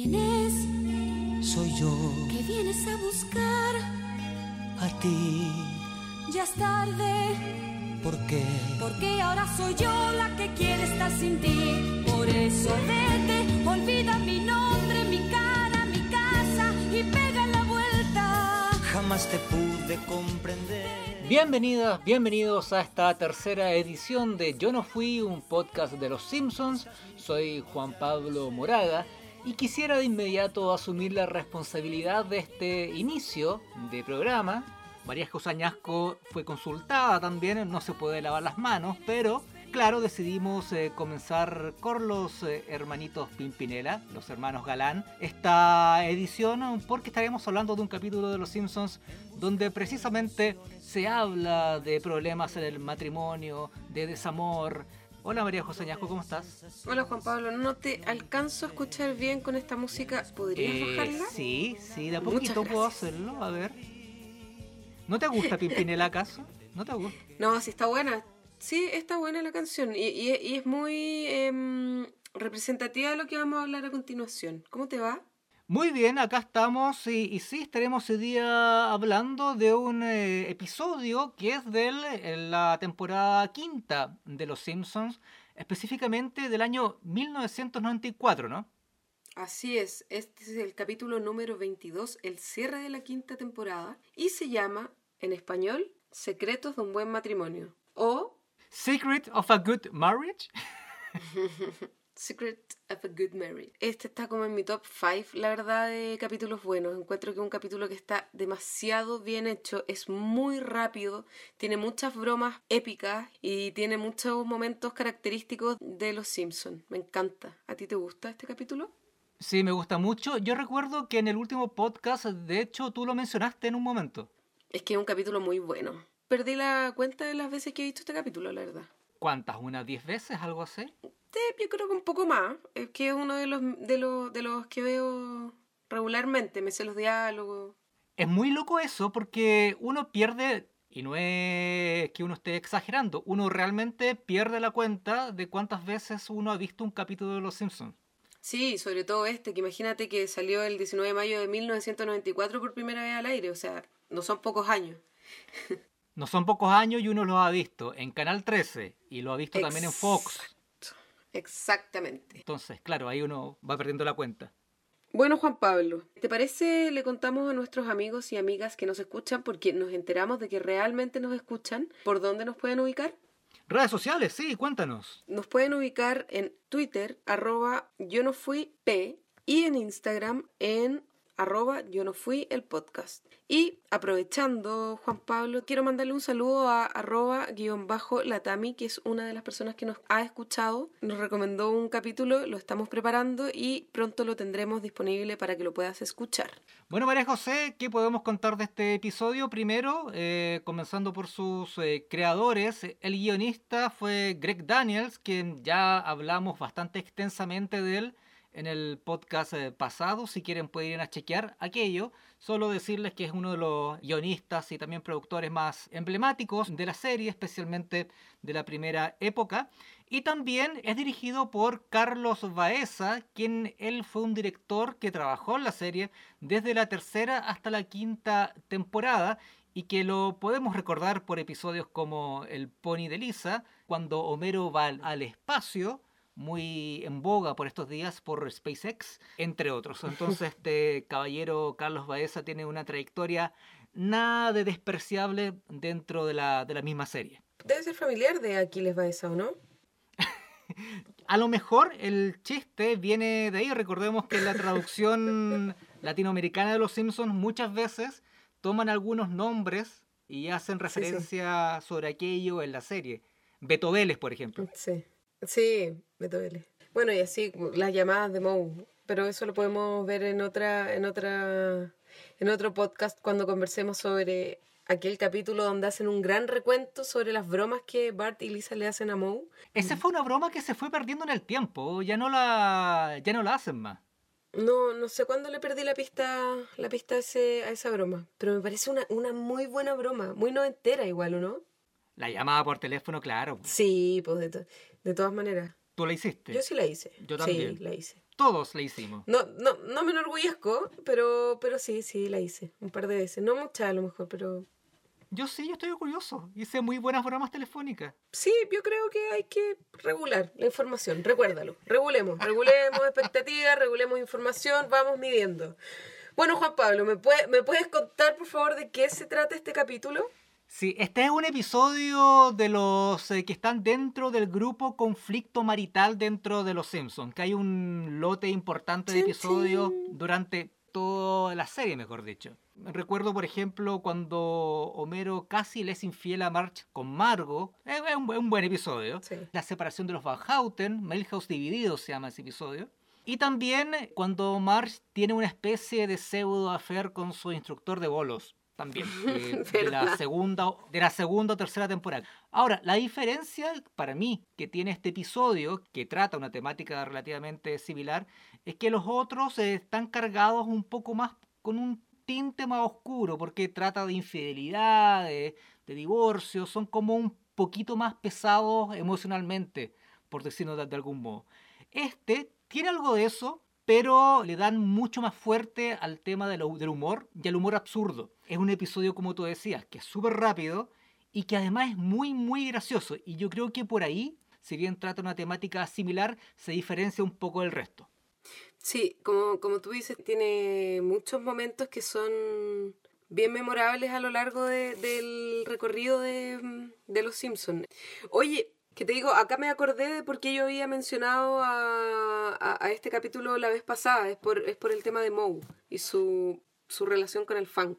¿Quién es? Soy yo ¿Qué vienes a buscar? a ti. Ya es tarde, ¿Por qué? porque ahora soy yo la que quiere estar sin ti. Por eso vete, olvida mi nombre, mi cara, mi casa y pega la vuelta. Jamás te pude comprender. Bienvenidas, bienvenidos a esta tercera edición de Yo no fui, un podcast de los Simpsons. Soy Juan Pablo Moraga y quisiera de inmediato asumir la responsabilidad de este inicio de programa. María José Añasco fue consultada también, no se puede lavar las manos, pero claro, decidimos eh, comenzar con los eh, hermanitos Pimpinela, los hermanos Galán, esta edición porque estaremos hablando de un capítulo de Los Simpsons donde precisamente se habla de problemas en el matrimonio, de desamor. Hola María José Añasco, ¿cómo estás? Hola Juan Pablo, no te alcanzo a escuchar bien con esta música. ¿Podrías Eh, bajarla? sí, sí, de a poquito puedo hacerlo, a ver. ¿No te gusta Pimpinela acaso? ¿No te gusta? No, sí está buena. Sí, está buena la canción y, y- y es muy em, representativa de lo que vamos a hablar a continuación. ¿Cómo te va? Muy bien, acá estamos y, y sí, estaremos hoy día hablando de un eh, episodio que es de la temporada quinta de Los Simpsons, específicamente del año 1994, ¿no? Así es, este es el capítulo número 22, el cierre de la quinta temporada y se llama, en español, Secretos de un buen matrimonio o Secret of a Good Marriage. Secret of a Good Marriage. Este está como en mi top 5, la verdad, de capítulos buenos. Encuentro que es un capítulo que está demasiado bien hecho, es muy rápido, tiene muchas bromas épicas y tiene muchos momentos característicos de Los Simpsons. Me encanta. ¿A ti te gusta este capítulo? Sí, me gusta mucho. Yo recuerdo que en el último podcast, de hecho, tú lo mencionaste en un momento. Es que es un capítulo muy bueno. Perdí la cuenta de las veces que he visto este capítulo, la verdad. ¿Cuántas? ¿Unas 10 veces? ¿Algo así? Yo creo que un poco más. Es que es uno de los, de los, de los que veo regularmente. Me sé los diálogos. Es muy loco eso porque uno pierde, y no es que uno esté exagerando, uno realmente pierde la cuenta de cuántas veces uno ha visto un capítulo de Los Simpsons. Sí, sobre todo este, que imagínate que salió el 19 de mayo de 1994 por primera vez al aire, o sea, no son pocos años. No son pocos años y uno lo ha visto en Canal 13 y lo ha visto también en Fox. Exactamente. Entonces, claro, ahí uno va perdiendo la cuenta. Bueno, Juan Pablo, ¿te parece le contamos a nuestros amigos y amigas que nos escuchan porque nos enteramos de que realmente nos escuchan? ¿Por dónde nos pueden ubicar? Redes sociales, sí, cuéntanos. Nos pueden ubicar en Twitter, arroba yo no fui P, y en Instagram en arroba yo no fui el podcast. Y aprovechando, Juan Pablo, quiero mandarle un saludo a arroba guion bajo latami, que es una de las personas que nos ha escuchado. Nos recomendó un capítulo, lo estamos preparando y pronto lo tendremos disponible para que lo puedas escuchar. Bueno, María José, ¿qué podemos contar de este episodio? Primero, eh, comenzando por sus eh, creadores, el guionista fue Greg Daniels, quien ya hablamos bastante extensamente de él en el podcast eh, pasado. Si quieren pueden ir a chequear aquello. Solo decirles que es uno de los guionistas y también productores más emblemáticos de la serie, especialmente de la primera época. Y también es dirigido por Carlos Baeza, quien él fue un director que trabajó en la serie desde la tercera hasta la quinta temporada y que lo podemos recordar por episodios como El Pony de Lisa, cuando Homero va al, al espacio, muy en boga por estos días por SpaceX, entre otros. Entonces este caballero Carlos Baeza tiene una trayectoria nada de despreciable dentro de la, de la misma serie. Debe ser familiar de Aquiles Baeza, ¿o no? A lo mejor el chiste viene de ahí. Recordemos que en la traducción latinoamericana de Los Simpsons muchas veces toman algunos nombres y hacen referencia sobre aquello en la serie. Beto Vélez, por ejemplo. Sí, sí, Beto Vélez. Bueno, y así las llamadas de Moe, pero eso lo podemos ver en otra, en otra, en otro podcast cuando conversemos sobre aquel capítulo donde hacen un gran recuento sobre las bromas que Bart y Lisa le hacen a Moe. Esa fue una broma que se fue perdiendo en el tiempo. Ya no la, ya no la hacen más. No, no sé cuándo le perdí la pista, la pista a, ese, a esa broma, pero me parece una, una muy buena broma, muy noventera igual, ¿o no? La llamada por teléfono, claro. Sí, pues de, to- de todas maneras. ¿Tú la hiciste? Yo sí la hice. Yo también. Sí, la hice. Todos la hicimos. No, no, no me enorgullezco, pero, pero sí, sí, la hice un par de veces. No muchas a lo mejor, pero Yo sí, yo estoy orgulloso. Hice muy buenas bromas telefónicas. sí, yo creo que hay que regular la información. Recuérdalo. Regulemos, regulemos expectativas, regulemos información, vamos midiendo. Bueno, Juan Pablo, ¿me, puede- ¿me puedes contar, por favor, de qué se trata este capítulo? Sí, este es un episodio de los eh, que están dentro del grupo conflicto marital dentro de Los Simpsons, que hay un lote importante de episodios durante toda la serie, mejor dicho. Recuerdo, por ejemplo, cuando Homero casi le es infiel a Marge con Margo. Es un, bu- un buen episodio. Sí. La separación de los Van Houten, Milhouse dividido se llama ese episodio. Y también cuando Marge tiene una especie de pseudo affair con su instructor de bolos. También. eh, de, la segunda, de la segunda o tercera temporada. Ahora, la diferencia para mí que tiene este episodio, que trata una temática relativamente similar, es que los otros están cargados un poco más con un tinte más oscuro, porque trata de infidelidad, de, de divorcio, son como un poquito más pesados emocionalmente, por decirlo de, de algún modo. Este tiene algo de eso, pero le dan mucho más fuerte al tema del humor y al humor absurdo. Es un episodio, como tú decías, que es súper rápido y que además es muy, muy gracioso. Y yo creo que por ahí, si bien trata una temática similar, se diferencia un poco del resto. Sí, como, como tú dices, tiene muchos momentos que son bien memorables a lo largo de- del recorrido de, de Los Simpsons. Oye, que te digo, acá me acordé de por qué yo había mencionado a, a- a este capítulo la vez pasada, es por, es por el tema de Moe y su, su relación con el funk.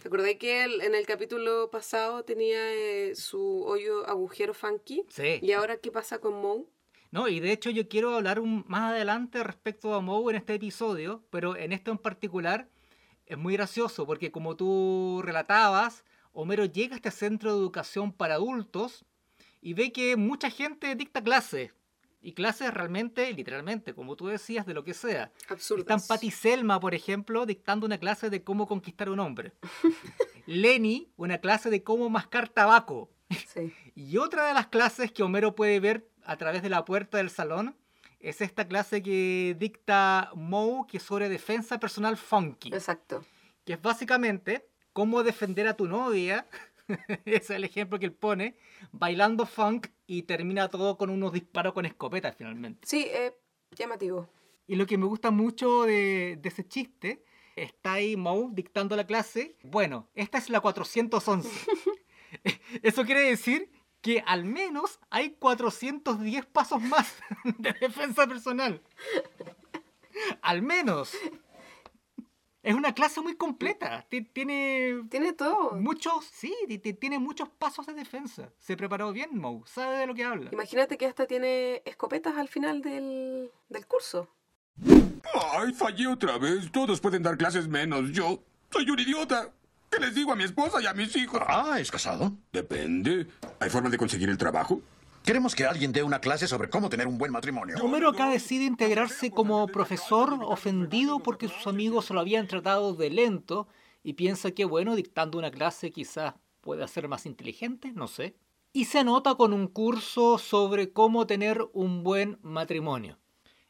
¿Te acordás que él en el capítulo pasado tenía eh, su hoyo agujero funky? Sí. ¿Y ahora qué pasa con Moe? No, y de hecho yo quiero hablar un- más adelante respecto a Moe en este episodio, pero en esto en particular es muy gracioso porque como tú relatabas, Homero llega a este centro de educación para adultos y ve que mucha gente dicta clases. Y clases realmente, literalmente, como tú decías, de lo que sea. Absurdo. Están Patty Selma, por ejemplo, dictando una clase de cómo conquistar a un hombre. Lenny, una clase de cómo mascar tabaco. Sí. Y otra de las clases que Homero puede ver a través de la puerta del salón es esta clase que dicta Moe, que es sobre defensa personal funky, Exacto. que es básicamente cómo defender a tu novia, ese es el ejemplo que él pone, bailando funk y termina todo con unos disparos con escopeta finalmente. Sí, eh, llamativo. Y lo que me gusta mucho de, de ese chiste, está ahí Moe dictando la clase. Bueno, esta es la 411. Eso quiere decir que al menos hay 410 pasos más de defensa personal. Al menos. Es una clase muy completa. Ti- Tiene Tiene todo. muchos, sí, ti- ti- tiene muchos pasos de defensa. Se preparó bien Moe, sabe de lo que habla. Imagínate que hasta tiene escopetas al final del, del curso. Ay, fallé otra vez. Todos pueden dar clases menos. Yo soy un idiota. ¿Qué les digo a mi esposa y a mis hijos? Ah, ¿es casado? Depende. ¿Hay forma de conseguir el trabajo? Queremos que alguien dé una clase sobre cómo tener un buen matrimonio. Homero acá decide integrarse como profesor ofendido porque sus amigos lo habían tratado de lento y piensa que, bueno, dictando una clase quizás pueda ser más inteligente, no sé. Y se anota con un curso sobre cómo tener un buen matrimonio.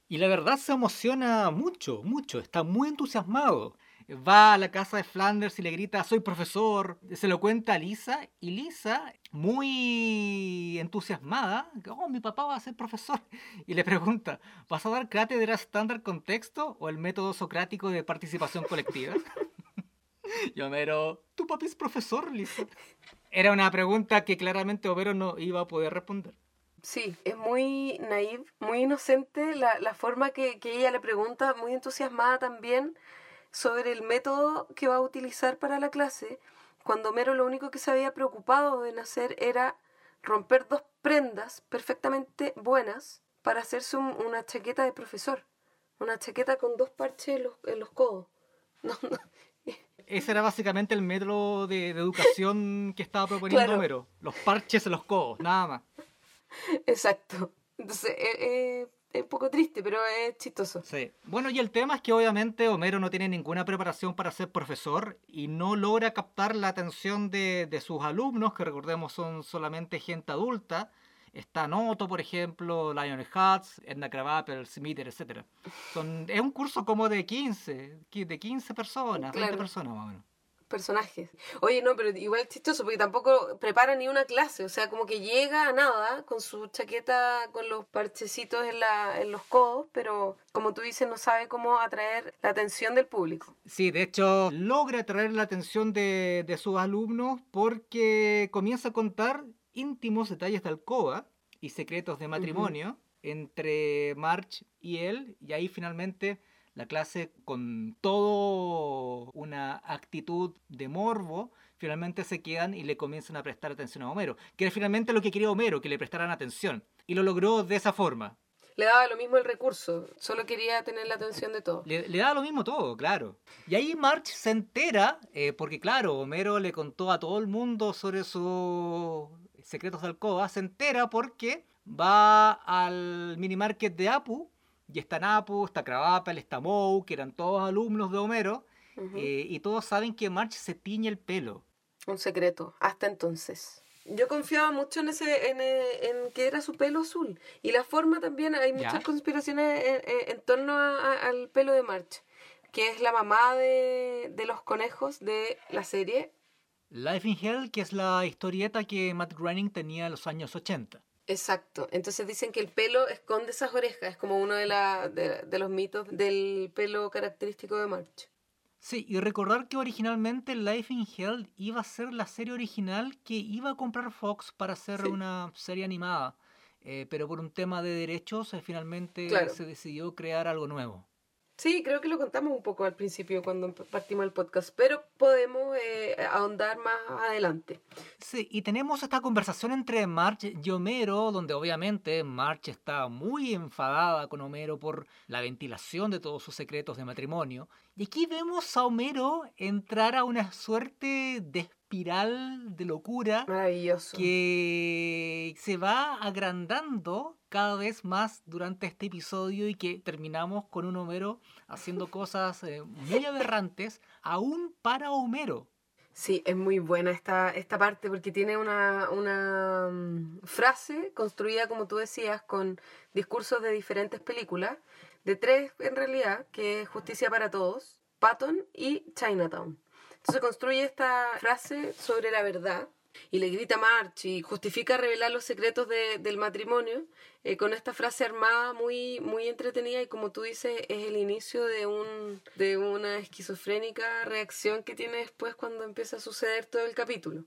Y la verdad se emociona mucho, mucho, está muy entusiasmado. Va a la casa de Flanders y le grita, soy profesor. Se lo cuenta a Lisa y Lisa, muy entusiasmada, oh, mi papá va a ser profesor. Y le pregunta, ¿vas a dar cátedra estándar con texto o el método socrático de participación colectiva? y Homero, tu papi es profesor, Lisa. Era una pregunta que claramente Homero no iba a poder responder. Sí, es muy naive, muy inocente la, la forma que, que ella le pregunta, muy entusiasmada también sobre el método que va a utilizar para la clase, cuando Homero lo único que se había preocupado en hacer era romper dos prendas perfectamente buenas para hacerse un- una chaqueta de profesor, una chaqueta con dos parches en los, en los codos. No, no, Ese era básicamente el método de, de educación que estaba proponiendo Claro. Homero. Los parches en los codos, nada más. exacto. Entonces, eh, eh, es un poco triste, pero es chistoso. Sí. Bueno, y el tema es que obviamente Homero no tiene ninguna preparación para ser profesor y no logra captar la atención de, de sus alumnos, que recordemos son solamente gente adulta, Está Noto, por ejemplo, Lionhearts, Edna Krabappel, Smith, etc. Son, es un curso como de 15, qui- de 15 personas, 20 Claro. personas más o menos. Personajes. Oye, no, pero igual es chistoso porque tampoco prepara ni una clase, o sea, como que llega a nada con su chaqueta con los parchecitos en, la, en los codos, pero como tú dices, no sabe cómo atraer la atención del público. Sí, de hecho, logra atraer la atención de, de sus alumnos porque comienza a contar íntimos detalles de alcoba y secretos de matrimonio entre March y él, y ahí finalmente la clase, con todo una actitud de morbo, finalmente se quedan y le comienzan a prestar atención a Homero, que era finalmente lo que quería Homero, que le prestaran atención, y lo logró de esa forma. Le daba lo mismo el recurso, solo quería tener la atención de todos. Le, le da lo mismo todo, claro. Y ahí March se entera, eh, porque claro, Homero le contó a todo el mundo sobre sus secretos de alcoba, se entera porque va al minimarket de Apu, y está Apu, está Krabappel, está Moe, que eran todos alumnos de Homero, eh, y todos saben que March se tiñe el pelo. Un secreto, hasta entonces. Yo confiaba mucho en ese, en, eh, en que era su pelo azul. Y la forma también, hay muchas Ya. conspiraciones en, en- en torno a- a- al pelo de March, que es la mamá de, de los conejos de la serie. Life in Hell, que es la historieta que Matt Groening tenía en los años 80. Exacto. Entonces dicen que el pelo esconde esas orejas. Es como uno de, la, de, de los mitos del pelo característico de March. Sí, y recordar que originalmente Life in Hell iba a ser la serie original que iba a comprar Fox para hacer Sí. una serie animada, eh, pero por un tema de derechos eh, finalmente Claro. se decidió crear algo nuevo. Sí, creo que lo contamos un poco al principio cuando partimos el podcast, pero podemos eh, ahondar más adelante. Sí, y tenemos esta conversación entre March y Homero, donde obviamente March está muy enfadada con Homero por la ventilación de todos sus secretos de matrimonio. Y aquí vemos a Homero entrar a una suerte de espiral de locura Maravilloso. que se va agrandando cada vez más durante este episodio y que terminamos con un Homero haciendo cosas eh, muy aberrantes, aún para Homero. Sí, es muy buena esta, esta parte porque tiene una, una mm, frase construida, como tú decías, con discursos de diferentes películas, de tres en realidad, que es Justicia para Todos, Patton y Chinatown. Entonces construye esta frase sobre la verdad y le grita March y justifica revelar los secretos de- del matrimonio eh, con esta frase armada muy, muy entretenida y como tú dices es el inicio de, un, de una esquizofrénica reacción que tiene después cuando empieza a suceder todo el capítulo.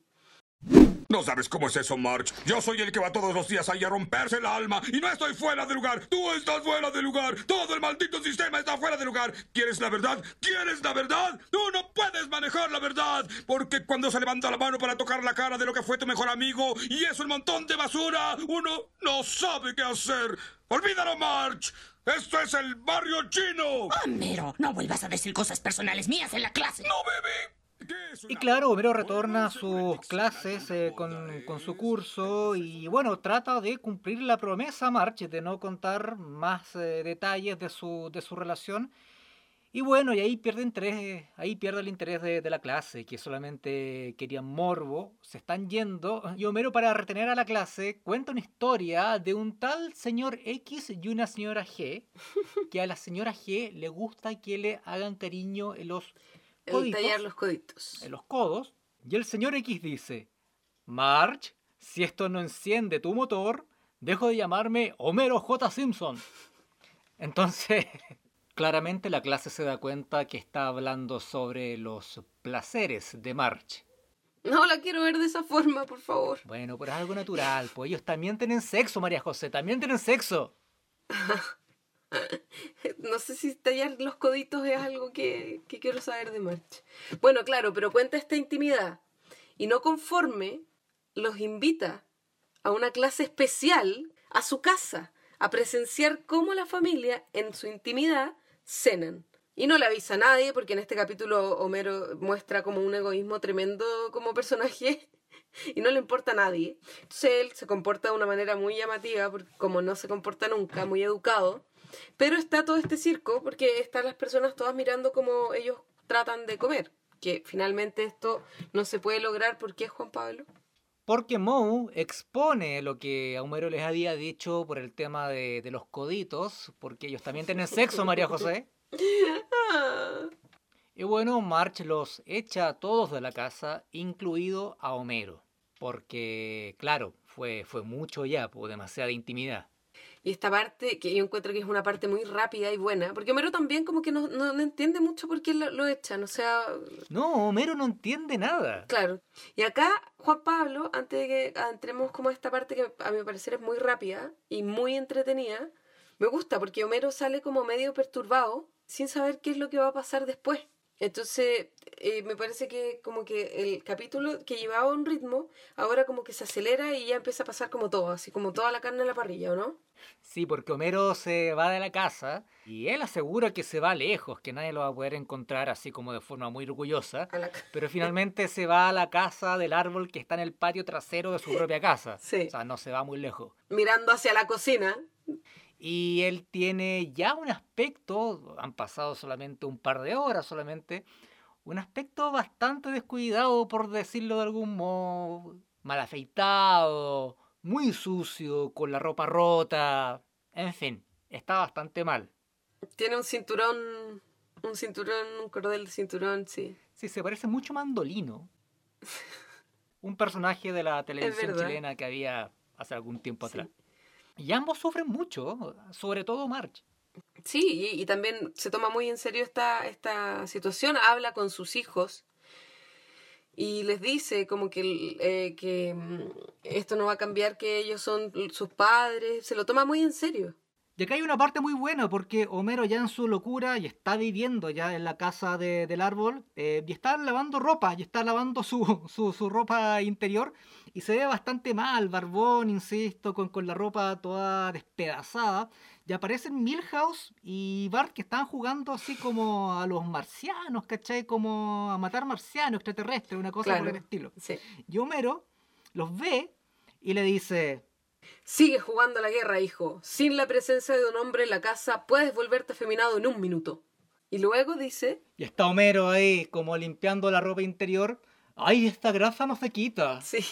No sabes cómo es eso, March. Yo soy el que va todos los días ahí a romperse el alma y no estoy fuera de lugar. Tú estás fuera de lugar. Todo el maldito sistema está fuera de lugar. ¿Quieres la verdad? ¿Quieres la verdad? Tú no puedes manejar la verdad. Porque cuando se levanta la mano para tocar la cara de lo que fue tu mejor amigo y es un montón de basura, uno no sabe qué hacer. Olvídalo, March. Esto es el barrio chino. Homero, no vuelvas a decir cosas personales mías en la clase. No, bebé. ¿Qué es Y claro, Homero retorna a sus clases eh, con, su curso y bueno, trata de cumplir la promesa a March de no contar más eh, detalles de su, relación. Y bueno, y ahí pierde interés, ahí pierde el interés de, la clase, que solamente querían morbo, se están yendo. Y Homero, para retener a la clase, cuenta una historia de un tal señor X y una señora G, que a la señora G le gusta que le hagan cariño los El coditos tallar los coditos. en los codos y el señor X dice, March, si esto no enciende tu motor, dejo de llamarme Homero J. Simpson. Entonces, claramente la clase se da cuenta que está hablando sobre los placeres de March. No la quiero ver de esa forma, por favor. Bueno, pero es algo natural, pues ellos también tienen sexo, María José, también tienen sexo. No sé si tallar los coditos es algo que, que quiero saber de March. Bueno, claro, pero cuenta esta intimidad. Y no conforme, los invita a una clase especial a su casa, a presenciar cómo la familia, en su intimidad, cenan. Y no le avisa a nadie, porque en este capítulo Homero muestra como un egoísmo tremendo como personaje y no le importa a nadie. Entonces él se comporta de una manera muy llamativa, como no se comporta nunca, muy educado. Pero está todo este circo porque están las personas todas mirando cómo ellos tratan de comer. Que finalmente esto no se puede lograr porque es Juan Pablo. Porque Moe expone lo que a Homero les había dicho por el tema de, de los coditos, porque ellos también tienen sexo, María José. Y bueno, March los echa a todos de la casa, incluido a Homero. Porque, claro, fue, fue mucho ya, pues demasiada intimidad. Y esta parte, que yo encuentro que es una parte muy rápida y buena, porque Homero también como que no, no, no entiende mucho por qué lo, lo echan, o sea, No, Homero no entiende nada. claro. Y acá, Juan Pablo, antes de que entremos como a esta parte que a mi parecer es muy rápida y muy entretenida, me gusta porque Homero sale como medio perturbado, sin saber qué es lo que va a pasar después. Entonces, eh, me parece que como que el capítulo que llevaba un ritmo, ahora como que se acelera y ya empieza a pasar como todo, así como toda la carne en la parrilla, ¿o no? Sí, porque Homero se va de la casa y él asegura que se va lejos, que nadie lo va a poder encontrar así como de forma muy orgullosa. Pero finalmente se va a la casa del árbol que está en el patio trasero de su propia casa. Sí. O sea, no se va muy lejos. Mirando hacia la cocina. Y él tiene ya un aspecto, han pasado solamente un par de horas solamente, un aspecto bastante descuidado, por decirlo de algún modo, mal afeitado, muy sucio, con la ropa rota, en fin, está bastante mal. Tiene un cinturón, un cinturón, un cordel de cinturón, sí. Sí, se parece mucho a Mandolino, un personaje de la televisión chilena que había hace algún tiempo Sí. Y ambos sufren mucho, sobre todo March. Sí, y, y también se toma muy en serio esta, esta situación, habla con sus hijos y les dice como que, eh, que mm, esto no va a cambiar, que ellos son sus padres, se lo toma muy en serio. Y acá hay una parte muy buena porque Homero ya en su locura y está viviendo ya en la casa de- del árbol eh, y está lavando ropa y está lavando su, su, su ropa interior y se ve bastante mal, barbón, insisto, con, con la ropa toda despedazada. Y aparecen Milhouse y Bart que están jugando así como a los marcianos, ¿cachai? Como a matar marcianos, extraterrestres, una cosa por Claro. el estilo. Sí. Y Homero los ve y le dice... Sigue jugando a la guerra, hijo. Sin la presencia de un hombre en la casa, puedes volverte afeminado en un minuto. Y luego dice, Y está Homero ahí como limpiando la ropa interior. ¡Ay, esta grasa no se quita! sí,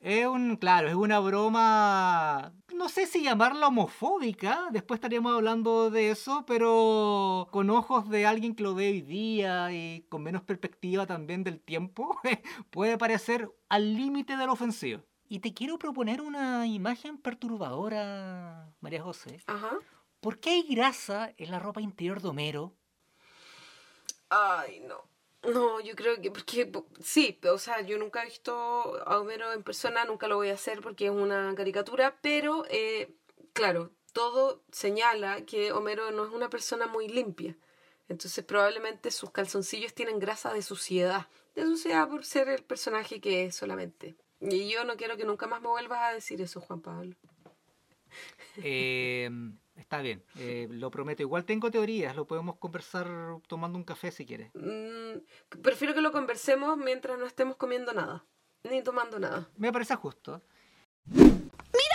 Es un, claro, es una broma, no sé si llamarla homofóbica, después estaríamos hablando de eso, pero con ojos de alguien que lo ve hoy día y con menos perspectiva también del tiempo, puede parecer al límite de lo ofensivo. Y te quiero proponer una imagen perturbadora, María José. ajá. ¿Por qué hay grasa en la ropa interior de Homero? Ay, no. No, yo creo que, porque po- sí, o sea, yo nunca he visto a Homero en persona, nunca lo voy a hacer porque es una caricatura, pero eh, claro, todo señala que Homero no es una persona muy limpia. Entonces probablemente sus calzoncillos tienen grasa de suciedad. De suciedad por ser el personaje que es solamente. Y yo no quiero que nunca más me vuelvas a decir eso, Juan Pablo. Eh, está bien, eh, lo prometo. Igual tengo teorías, lo podemos conversar tomando un café si quieres. Mm, prefiero que lo conversemos mientras no estemos comiendo nada, ni tomando nada. Me parece justo.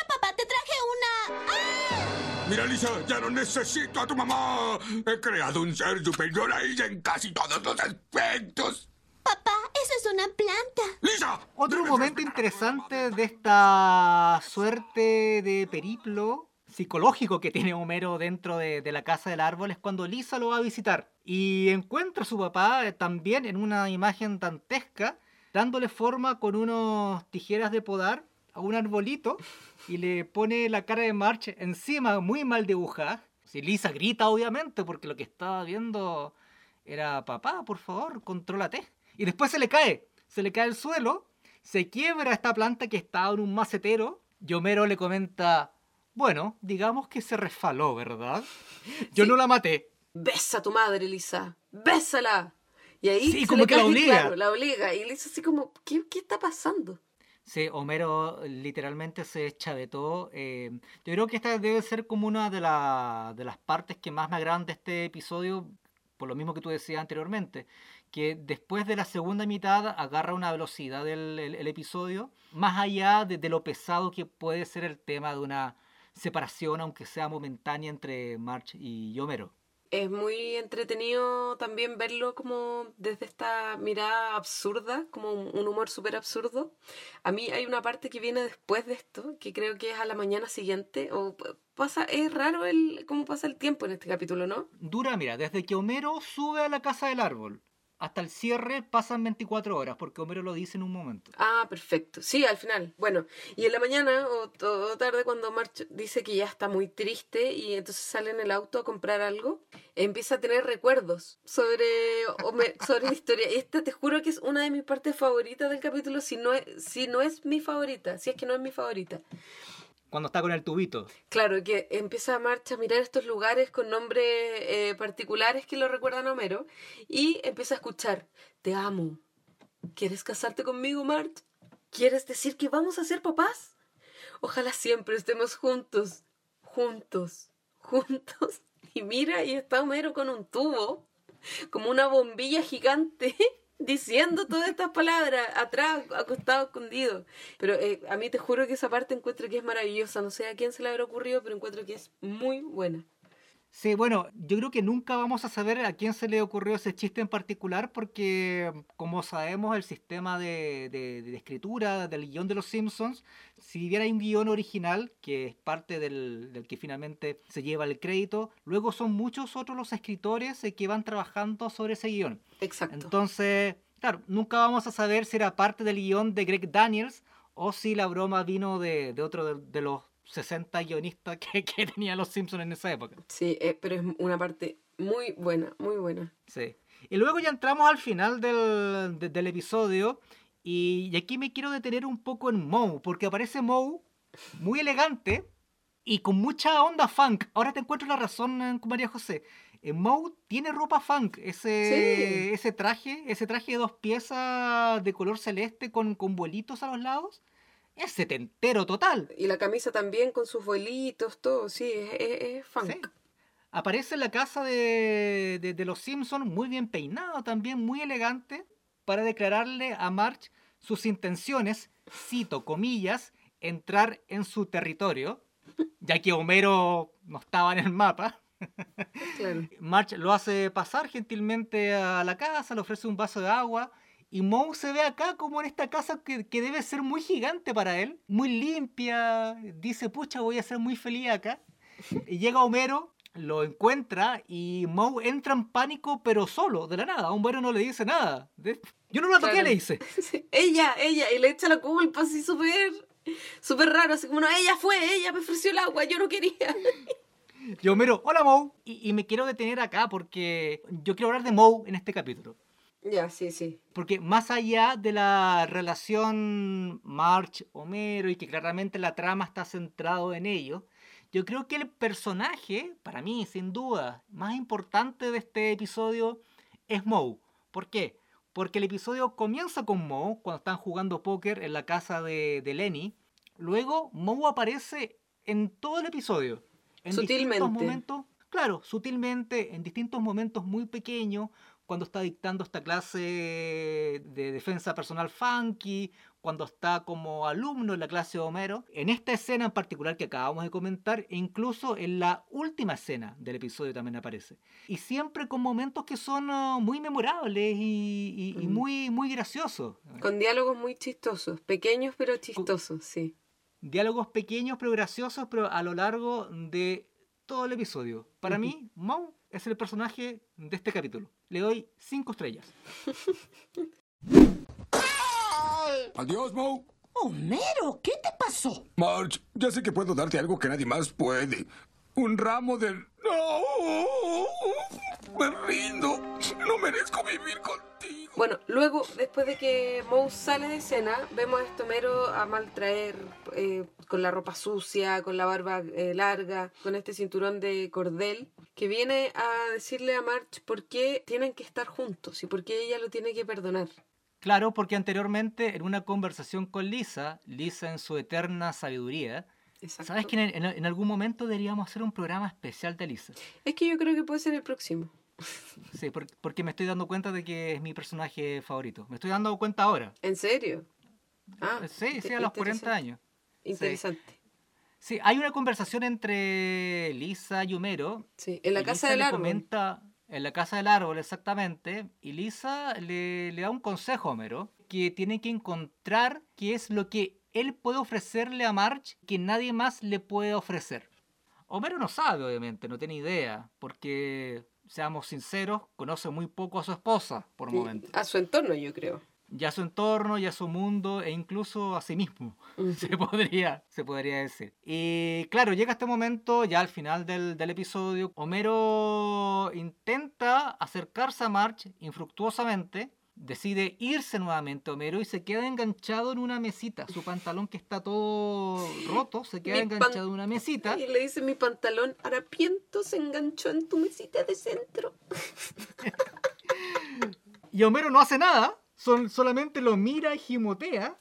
Papá, te traje una... Mira, Lisa, ya no necesito a tu mamá. He creado un ser superior a ella en casi todos los aspectos. Papá, eso es una planta. ¡Lisa! Otro momento interesante de esta suerte de periplo psicológico que tiene Homero dentro de, la casa del árbol es cuando Lisa lo va a visitar y encuentra a su papá eh, también en una imagen dantesca dándole forma con unos tijeras de podar a un arbolito y le pone la cara de March encima muy mal dibujada. Si Lisa grita obviamente porque lo que estaba viendo era papá, por favor, contrólate. Y después se le cae, se le cae al suelo, se quiebra esta planta que estaba en un macetero y Homero le comenta, bueno, digamos que se resfaló, ¿verdad? Yo no la maté. besa a tu madre, Lisa, bésala. Y ahí Sí, se como le que la obliga. claro, la obliga. Y Lisa así como, ¿qué, qué está pasando? Sí, Homero literalmente se chavetó. eh, yo creo que esta debe ser como una de, la- de las partes que más me agradan de este episodio, por lo mismo que tú decías anteriormente, que después de la segunda mitad agarra una velocidad del el- el episodio, más allá de, de lo pesado que puede ser el tema de una separación, aunque sea momentánea, entre March y Homero. es muy entretenido también verlo como desde esta mirada absurda, como un, humor súper absurdo. A mí hay una parte que viene después de esto, que creo que es a la mañana siguiente, o pasa, es raro el cómo pasa el tiempo en este capítulo, ¿no? Dura, mira, desde que Homero sube a la casa del árbol hasta el cierre pasan 24 horas, porque Homero lo dice en un momento. Ah, perfecto. Sí, al final. Bueno, y en la mañana o, o tarde cuando March dice que ya está muy triste y entonces sale en el auto a comprar algo, empieza a tener recuerdos sobre, Homer- sobre la historia. Y esta te juro que es una de mis partes favoritas del capítulo, si no es, si no es mi favorita, si es que no es mi favorita. Cuando está con el tubito. Claro, que empieza March a mirar estos lugares con nombres eh, particulares que lo recuerdan a Homero y empieza a escuchar, te amo. ¿Quieres casarte conmigo, March? ¿Quieres decir que vamos a ser papás? Ojalá siempre estemos juntos, juntos, juntos. Y mira, y está Homero con un tubo, como una bombilla gigante, diciendo todas estas palabras, atrás, acostado, escondido. Pero eh, a mí te juro que esa parte encuentro que es maravillosa. No sé a quién se le habrá ocurrido, pero encuentro que es muy buena. Sí, bueno, yo creo que nunca vamos a saber a quién se le ocurrió ese chiste en particular porque, como sabemos, el sistema de, de- de escritura del guion de Los Simpsons, si bien hay un guion original, que es parte del, del que finalmente se lleva el crédito, luego son muchos otros los escritores eh, que van trabajando sobre ese guion. Exacto. Entonces, claro, nunca vamos a saber si era parte del guion de Greg Daniels o si la broma vino de, de otro de los 60 guionistas que, que tenían Los Simpsons en esa época. Sí, eh, pero es una parte muy buena, muy buena. Sí. Y luego ya entramos al final del, de- del episodio. Y, y aquí me quiero detener un poco en Moe, porque aparece Moe muy elegante y con mucha onda funk. Ahora te encuentro la razón eh, María José. Eh, Moe tiene ropa funk, ese, Sí. ese traje, ese traje de dos piezas de color celeste con, con vuelitos a los lados. Es setentero total. Y la camisa también con sus vuelitos, todo, sí, es, es, es funk. Sí. Aparece en la casa de, de- de los Simpsons, muy bien peinado también, muy elegante, para declararle a March sus intenciones, cito comillas, entrar en su territorio, ya que Homero no estaba en el mapa. Claro. March lo hace pasar gentilmente a la casa, le ofrece un vaso de agua. Y Moe se ve acá como en esta casa que, que debe ser muy gigante para él, muy limpia. Dice, pucha, voy a ser muy feliz acá. Y llega Homero, lo encuentra y Moe entra en pánico, pero solo, de la nada. Homero no le dice nada. Yo no la toqué, Claro. le dice. Sí, Ella, ella, y le echa la culpa así súper, súper raro, así como, no, ella fue, ella me ofreció el agua, yo no quería. Y Homero, hola Moe. Y, y me quiero detener acá porque yo quiero hablar de Moe en este capítulo. Ya, sí, sí. Porque más allá de la relación March-Homero y que claramente la trama está centrado en ello, yo creo que el personaje, para mí, sin duda, más importante de este episodio es Moe. ¿Por qué? Porque el episodio comienza con Moe cuando están jugando póker en la casa de, de Lenny. Luego Moe aparece en todo el episodio. En distintos momentos, claro, sutilmente, en distintos momentos muy pequeños, cuando está dictando esta clase de defensa personal funky, cuando está como alumno en la clase de Homero, en esta escena en particular que acabamos de comentar, e incluso en la última escena del episodio también aparece. Y siempre con momentos que son ah, muy memorables y, y- y muy, muy graciosos. Con diálogos muy chistosos, pequeños pero chistosos, sí. Diálogos pequeños pero graciosos, pero a lo largo de todo el episodio. Para mí, Moe es el personaje de este capítulo. Le doy cinco estrellas. Adiós, Moe. Homero, ¿qué te pasó? Marge, ya sé que puedo darte algo que nadie más puede. Un ramo de... ¡No! Me rindo. No merezco vivir contigo. Bueno, luego, después de que Moe sale de escena, vemos a Estomero a maltraer eh, con la ropa sucia, con la barba eh, larga, con este cinturón de cordel, que viene a decirle a March por qué tienen que estar juntos y por qué ella lo tiene que perdonar. Claro, porque anteriormente en una conversación con Lisa, Lisa en su eterna sabiduría, Exacto. ¿sabes que en, en- en algún momento deberíamos hacer un programa especial de Lisa? Es que yo creo que puede ser el próximo. Sí, por- porque me estoy dando cuenta de que es mi personaje favorito. Me estoy dando cuenta ahora. ¿En serio? Ah, Sí, sí, inte- a los 40 interesante. años. Interesante. Sí, hay una conversación entre Lisa y Homero. Sí, en la y casa Lisa del le árbol. comenta en la casa del árbol, exactamente. Y Lisa le, le da un consejo a Homero, que tiene que encontrar qué es lo que él puede ofrecerle a Marge que nadie más le puede ofrecer. Homero no sabe, obviamente, no tiene idea, porque, seamos sinceros, conoce muy poco a su esposa por Sí, momento. A su entorno, yo creo. Ya a su entorno, ya a su mundo e incluso a sí mismo, se podría, se podría decir. Y claro, llega este momento, ya al final del, del episodio, Homero intenta acercarse a Marge infructuosamente, decide irse nuevamente Homero y se queda enganchado en una mesita. Su pantalón que está todo roto, se queda Mi enganchado en una mesita. Y le dice mi pantalón harapiento se enganchó en tu mesita de centro. Y Homero no hace nada, sol- solamente lo mira y gimotea.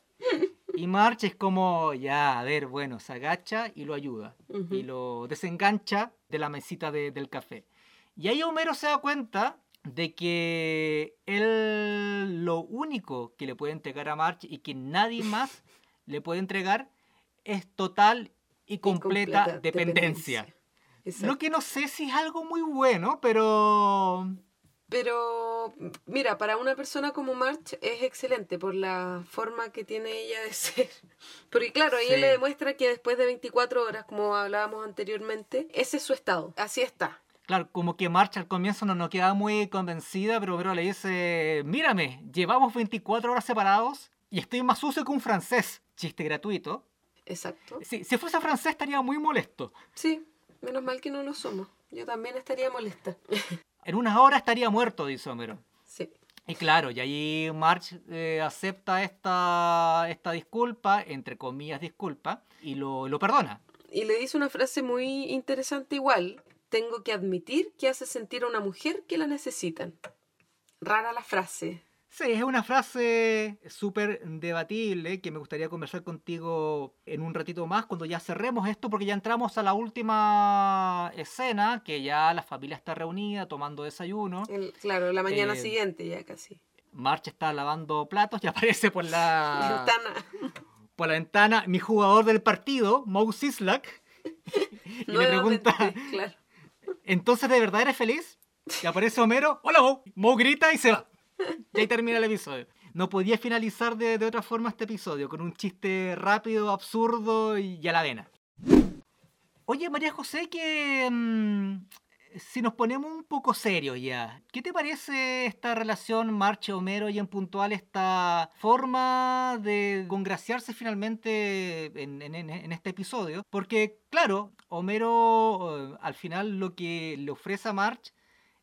Y Marge es como, ya, a ver, bueno, se agacha y lo ayuda. Y lo desengancha de la mesita de- del café. Y ahí Homero se da cuenta de que él lo único que le puede entregar a Marge y que nadie más le puede entregar es total y completa, completa dependencia. Lo que no sé si es algo muy bueno, pero... Pero, mira, para una persona como March es excelente por la forma que tiene ella de ser. Porque claro, ella Sí. le demuestra que después de 24 horas, como hablábamos anteriormente, ese es su estado. Así está. Claro, como que Marcha al comienzo no, no queda muy convencida, pero Homero le dice, mírame, llevamos 24 horas separados y estoy más sucio que un francés. Chiste gratuito. Exacto. Si, si fuese francés estaría muy molesto. Sí, menos mal que no lo somos. Yo también estaría molesta. En unas horas estaría muerto, dice Homero. Sí. Y claro, y ahí March eh, acepta esta, esta disculpa, entre comillas disculpa, y lo, lo perdona. Y le dice una frase muy interesante igual. Tengo que admitir que hace sentir a una mujer que la necesitan. Rara la frase. Sí, es una frase súper debatible que me gustaría conversar contigo en un ratito más cuando ya cerremos esto porque ya entramos a la última escena que ya la familia está reunida tomando desayuno. El- claro, la mañana Eh, siguiente ya casi. March está lavando platos y aparece por la, Ventana. por la ventana mi jugador del partido, Mo Sislak, y le pregunta, claro. ¿Entonces de verdad eres feliz? Y aparece Homero, hola Mo. Mo grita y se va. Y ahí termina el episodio. No podía finalizar de, de otra forma este episodio, con un chiste rápido, absurdo y a la vena. Oye, María José, que mm, si nos ponemos un poco serios ya, ¿qué te parece esta relación Marche-Homero y en puntual esta forma de congraciarse finalmente en, en- en- en este episodio? Porque, claro, Homero eh, al final lo que le ofrece a March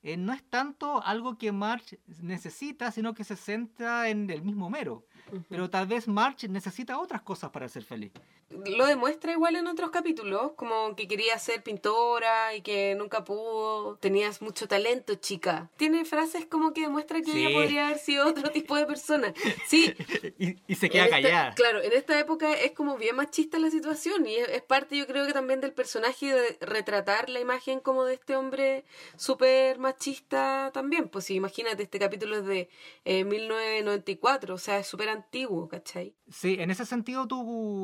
eh, no es tanto algo que March necesita, sino que se centra en el mismo Homero. Pero tal vez March necesita otras cosas para ser feliz. Lo demuestra igual en otros capítulos, como que quería ser pintora y que nunca pudo. Tenías mucho talento, chica. Tiene frases como que demuestra que Sí. ella podría haber sido otro tipo de persona. Sí. Y, y se en queda esta- callada. claro, en esta época es como bien machista la situación y es, es parte yo creo que también del personaje de retratar la imagen como de este hombre súper machista también. Pues sí, imagínate, este capítulo es de eh, 1994, o sea, es súper antiguo, ¿cachai? Sí, en ese sentido, ¿tú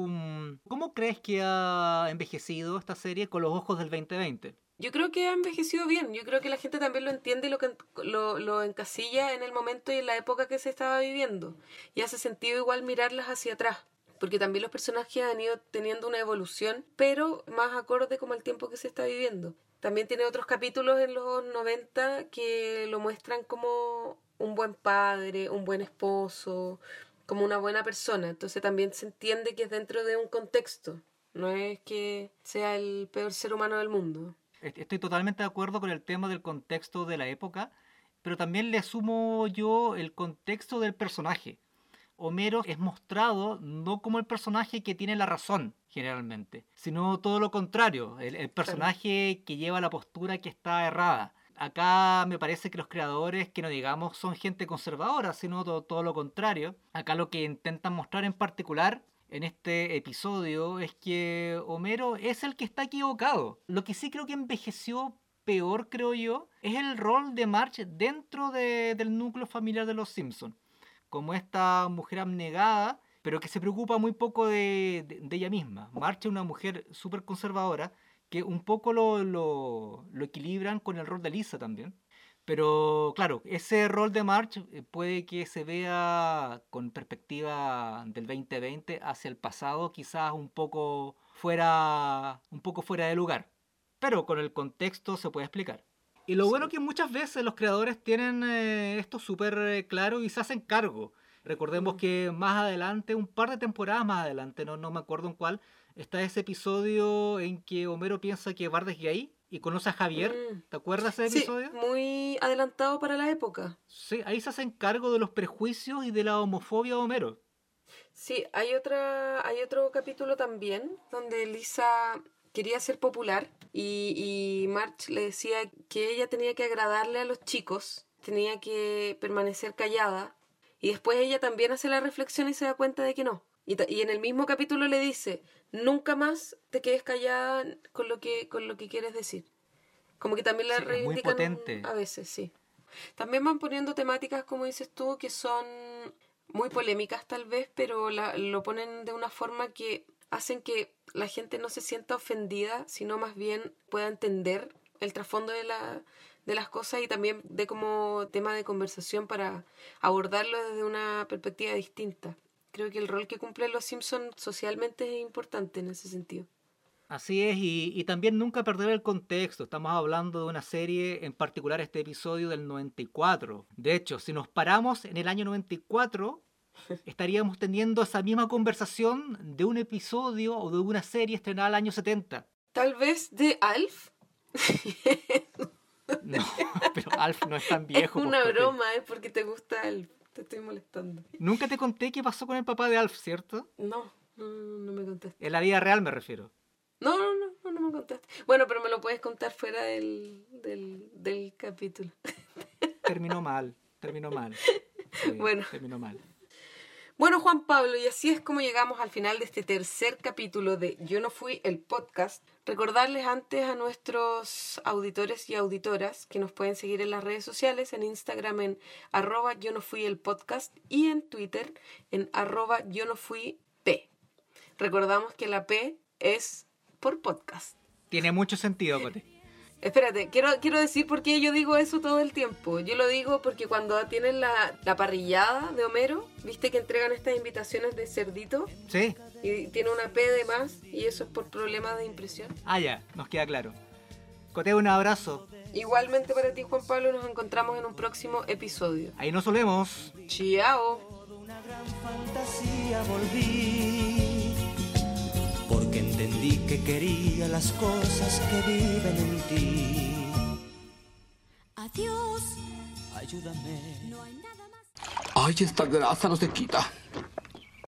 mm, cómo crees que ha envejecido esta serie con los ojos del 2020? Yo creo que ha envejecido bien. Yo creo que la gente también lo entiende y lo, lo, lo encasilla en el momento y en la época que se estaba viviendo. Y hace sentido igual mirarlas hacia atrás. Porque también los personajes han ido teniendo una evolución, pero más acorde como el tiempo que se está viviendo. También tiene otros capítulos en los 90 que lo muestran como un buen padre, un buen esposo, como una buena persona. Entonces también se entiende que es dentro de un contexto. No es que sea el peor ser humano del mundo. Est- Estoy totalmente de acuerdo con el tema del contexto de la época, pero también le asumo yo el contexto del personaje. Homero es mostrado no como el personaje que tiene la razón, generalmente, sino todo lo contrario, el, el personaje que lleva la postura que está errada. Acá me parece que los creadores, que no digamos son gente conservadora, sino todo, todo lo contrario. Acá lo que intentan mostrar en particular en este episodio es que Homero es el que está equivocado. Lo que sí creo que envejeció peor, creo yo, es el rol de Marge dentro de- del núcleo familiar de los Simpsons. Como esta mujer abnegada pero que se preocupa muy poco de, de- ella misma. March es una mujer súper conservadora que un poco lo, lo- lo equilibran con el rol de Lisa también. Pero claro, ese rol de March eh, puede que se vea con perspectiva del 2020 hacia el pasado, quizás un poco fuera, un poco fuera de lugar. Pero con el contexto se puede explicar. Y lo bueno que muchas veces los creadores tienen eh, esto súper eh, claro y se hacen cargo. Recordemos que más adelante, un par de temporadas más adelante, no, no me acuerdo en cuál, está ese episodio en que Homero piensa que Bart es gay y conoce a Javier. Mm. ¿Te acuerdas de ese Sí, episodio? muy adelantado para la época. Sí, ahí se hacen cargo de los prejuicios y de la homofobia de Homero. Sí, hay otra, hay otro capítulo también donde Lisa quería ser popular y, y March le decía que ella tenía que agradarle a los chicos, tenía que permanecer callada y después ella también hace la reflexión y se da cuenta de que no. Y, y en el mismo capítulo le dice, nunca más te quedes callada con lo que, con lo que quieres decir. Como que también la Sí, muy reivindican potente. a veces, sí. También van poniendo temáticas, como dices tú, que son muy polémicas tal vez, pero la- lo ponen de una forma que hacen que la gente no se sienta ofendida, sino más bien pueda entender el trasfondo de, la, de las cosas y también de como tema de conversación para abordarlo desde una perspectiva distinta. Creo que el rol que cumplen los Simpsons socialmente es importante en ese sentido. Así es, y, y también nunca perder el contexto. Estamos hablando de una serie, en particular este episodio del 94. De hecho, si nos paramos en el año 94, estaríamos teniendo esa misma conversación de un episodio o de una serie estrenada el año 70. Tal vez de Alf. No, pero Alf no es tan viejo. es pues, una broma, es porque te gusta Alf. Te estoy molestando. Nunca te conté qué pasó con el papá de Alf, ¿cierto? No, no, no me contaste. En la vida real me refiero. No, no, no, no, no me contaste. Bueno, pero me lo puedes contar fuera del, del, del capítulo. Terminó mal, terminó mal. Sí, Bueno. Terminó mal. Bueno, Juan Pablo, y así es como llegamos al final de este tercer capítulo de Yo no fui el podcast. Recordarles antes a nuestros auditores y auditoras que nos pueden seguir en las redes sociales, en Instagram en arroba yo no fui el podcast y en Twitter en arroba yo no fui P. Recordamos que la P es por podcast. Tiene mucho sentido, Cote. Espérate, quiero, quiero decir por qué yo digo eso todo el tiempo. Yo lo digo porque cuando tienen la, la parrillada de Homero, viste que entregan estas invitaciones de cerdito ¿Sí? y tiene una P de más y eso es por problemas de impresión. Ah, ya, nos queda claro. Cote, un abrazo. Igualmente para ti, Juan Pablo, nos encontramos en un próximo episodio. Ahí nos solemos. Chao. una gran fantasía volví, porque entendí que quería las cosas que viven en ti. Adiós, Ayúdame. no hay nada más. Ay, esta grasa no se quita.